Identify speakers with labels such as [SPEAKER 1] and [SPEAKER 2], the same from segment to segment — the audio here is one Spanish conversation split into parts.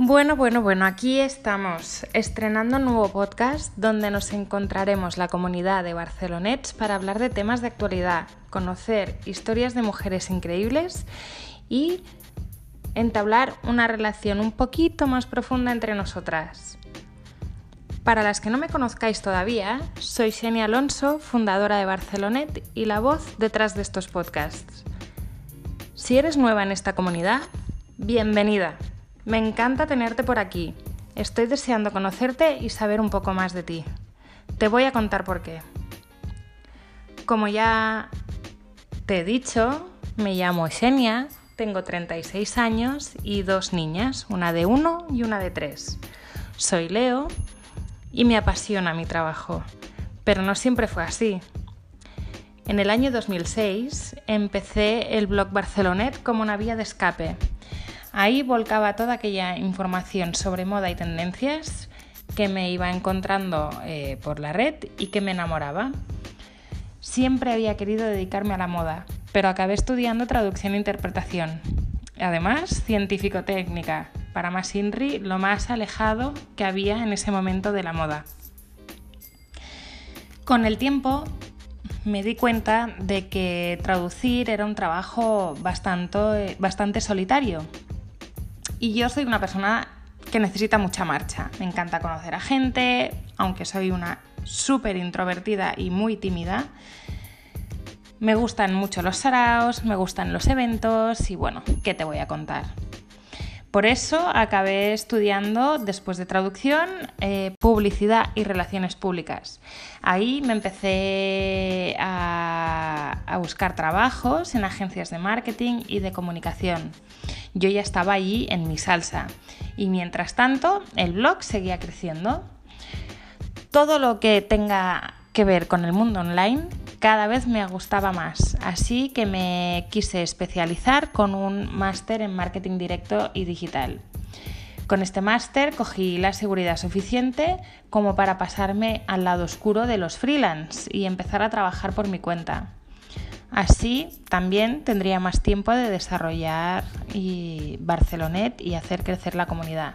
[SPEAKER 1] Bueno, bueno, bueno, aquí estamos estrenando un nuevo podcast donde nos encontraremos la comunidad de Barcelonets para hablar de temas de actualidad, conocer historias de mujeres increíbles y entablar una relación un poquito más profunda entre nosotras. Para las que no me conozcáis todavía, soy Xenia Alonso, fundadora de Barcelonet y la voz detrás de estos podcasts. Si eres nueva en esta comunidad, bienvenida. Me encanta tenerte por aquí. Estoy deseando conocerte y saber un poco más de ti. Te voy a contar por qué. Como ya te he dicho, me llamo Xenia, tengo 36 años y dos niñas, una de uno y una de tres. Soy Leo y me apasiona mi trabajo, pero no siempre fue así. En el año 2006 empecé el blog Barcelonet como una vía de escape Ahí volcaba toda aquella información sobre moda y tendencias que me iba encontrando eh, por la red y que me enamoraba. Siempre había querido dedicarme a la moda, pero acabé estudiando traducción e interpretación. Además, científico-técnica, para más INRI, lo más alejado que había en ese momento de la moda. Con el tiempo me di cuenta de que traducir era un trabajo bastante, bastante solitario y yo soy una persona que necesita mucha marcha. Me encanta conocer a gente, aunque soy una súper introvertida y muy tímida. Me gustan mucho los saraos, me gustan los eventos y bueno, ¿qué te voy a contar? Por eso acabé estudiando, después de traducción, eh, publicidad y relaciones públicas. Ahí me empecé a, a buscar trabajos en agencias de marketing y de comunicación yo ya estaba allí en mi salsa. Y mientras tanto, el blog seguía creciendo. Todo lo que tenga que ver con el mundo online cada vez me gustaba más, así que me quise especializar con un máster en marketing directo y digital. Con este máster cogí la seguridad suficiente como para pasarme al lado oscuro de los freelance y empezar a trabajar por mi cuenta. Así también tendría más tiempo de desarrollar y Barcelonet y hacer crecer la comunidad.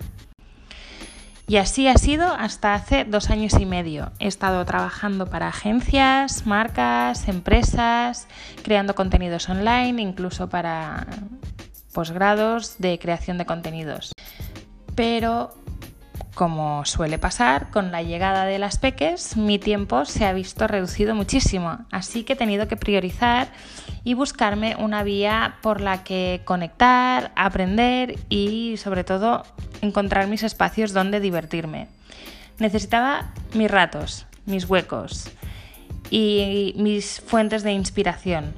[SPEAKER 1] Y así ha sido hasta hace dos años y medio. He estado trabajando para agencias, marcas, empresas, creando contenidos online, incluso para posgrados de creación de contenidos. Pero como suele pasar, con la llegada de las peques, mi tiempo se ha visto reducido muchísimo, así que he tenido que priorizar y buscarme una vía por la que conectar, aprender y sobre todo encontrar mis espacios donde divertirme. Necesitaba mis ratos, mis huecos y mis fuentes de inspiración.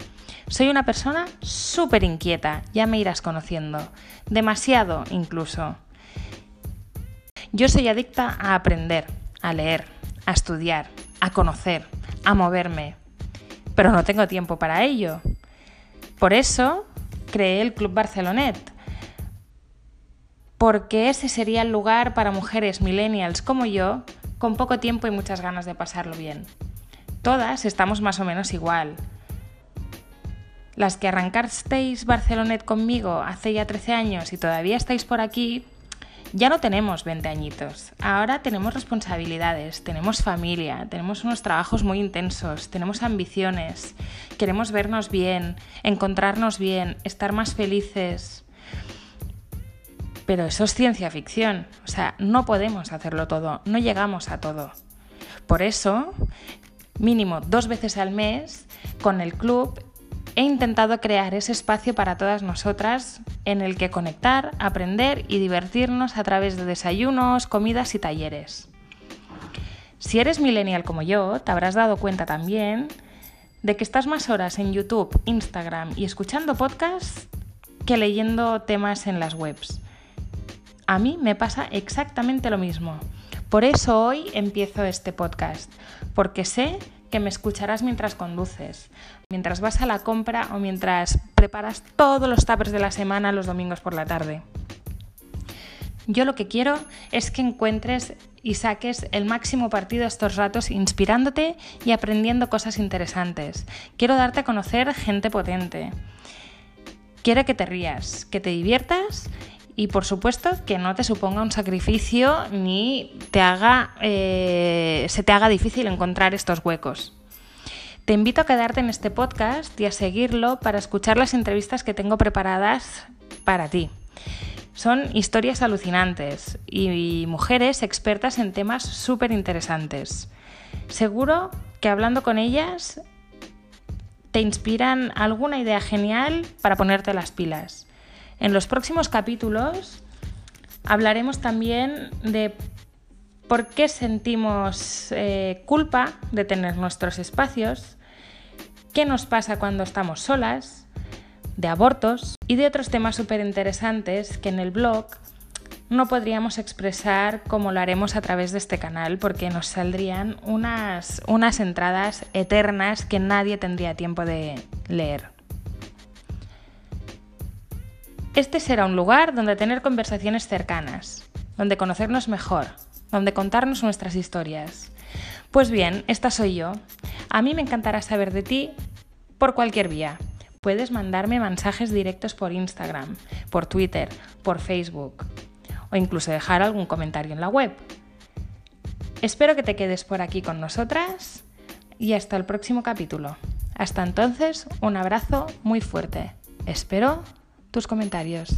[SPEAKER 1] Soy una persona súper inquieta, ya me irás conociendo, demasiado incluso. Yo soy adicta a aprender, a leer, a estudiar, a conocer, a moverme, pero no tengo tiempo para ello. Por eso creé el Club Barcelonet, porque ese sería el lugar para mujeres millennials como yo, con poco tiempo y muchas ganas de pasarlo bien. Todas estamos más o menos igual. Las que arrancasteis Barcelonet conmigo hace ya 13 años y todavía estáis por aquí, ya no tenemos 20 añitos, ahora tenemos responsabilidades, tenemos familia, tenemos unos trabajos muy intensos, tenemos ambiciones, queremos vernos bien, encontrarnos bien, estar más felices. Pero eso es ciencia ficción, o sea, no podemos hacerlo todo, no llegamos a todo. Por eso, mínimo dos veces al mes, con el club he intentado crear ese espacio para todas nosotras en el que conectar, aprender y divertirnos a través de desayunos, comidas y talleres. Si eres millennial como yo, te habrás dado cuenta también de que estás más horas en YouTube, Instagram y escuchando podcasts que leyendo temas en las webs. A mí me pasa exactamente lo mismo. Por eso hoy empiezo este podcast, porque sé que me escucharás mientras conduces, mientras vas a la compra o mientras preparas todos los tuppers de la semana los domingos por la tarde. Yo lo que quiero es que encuentres y saques el máximo partido estos ratos inspirándote y aprendiendo cosas interesantes. Quiero darte a conocer gente potente. Quiero que te rías, que te diviertas y por supuesto que no te suponga un sacrificio ni te haga, eh, se te haga difícil encontrar estos huecos. Te invito a quedarte en este podcast y a seguirlo para escuchar las entrevistas que tengo preparadas para ti. Son historias alucinantes y mujeres expertas en temas súper interesantes. Seguro que hablando con ellas te inspiran alguna idea genial para ponerte las pilas. En los próximos capítulos hablaremos también de por qué sentimos eh, culpa de tener nuestros espacios, qué nos pasa cuando estamos solas, de abortos y de otros temas súper interesantes que en el blog no podríamos expresar como lo haremos a través de este canal porque nos saldrían unas, unas entradas eternas que nadie tendría tiempo de leer. Este será un lugar donde tener conversaciones cercanas, donde conocernos mejor, donde contarnos nuestras historias. Pues bien, esta soy yo. A mí me encantará saber de ti por cualquier vía. Puedes mandarme mensajes directos por Instagram, por Twitter, por Facebook o incluso dejar algún comentario en la web. Espero que te quedes por aquí con nosotras y hasta el próximo capítulo. Hasta entonces, un abrazo muy fuerte. Espero tus comentarios.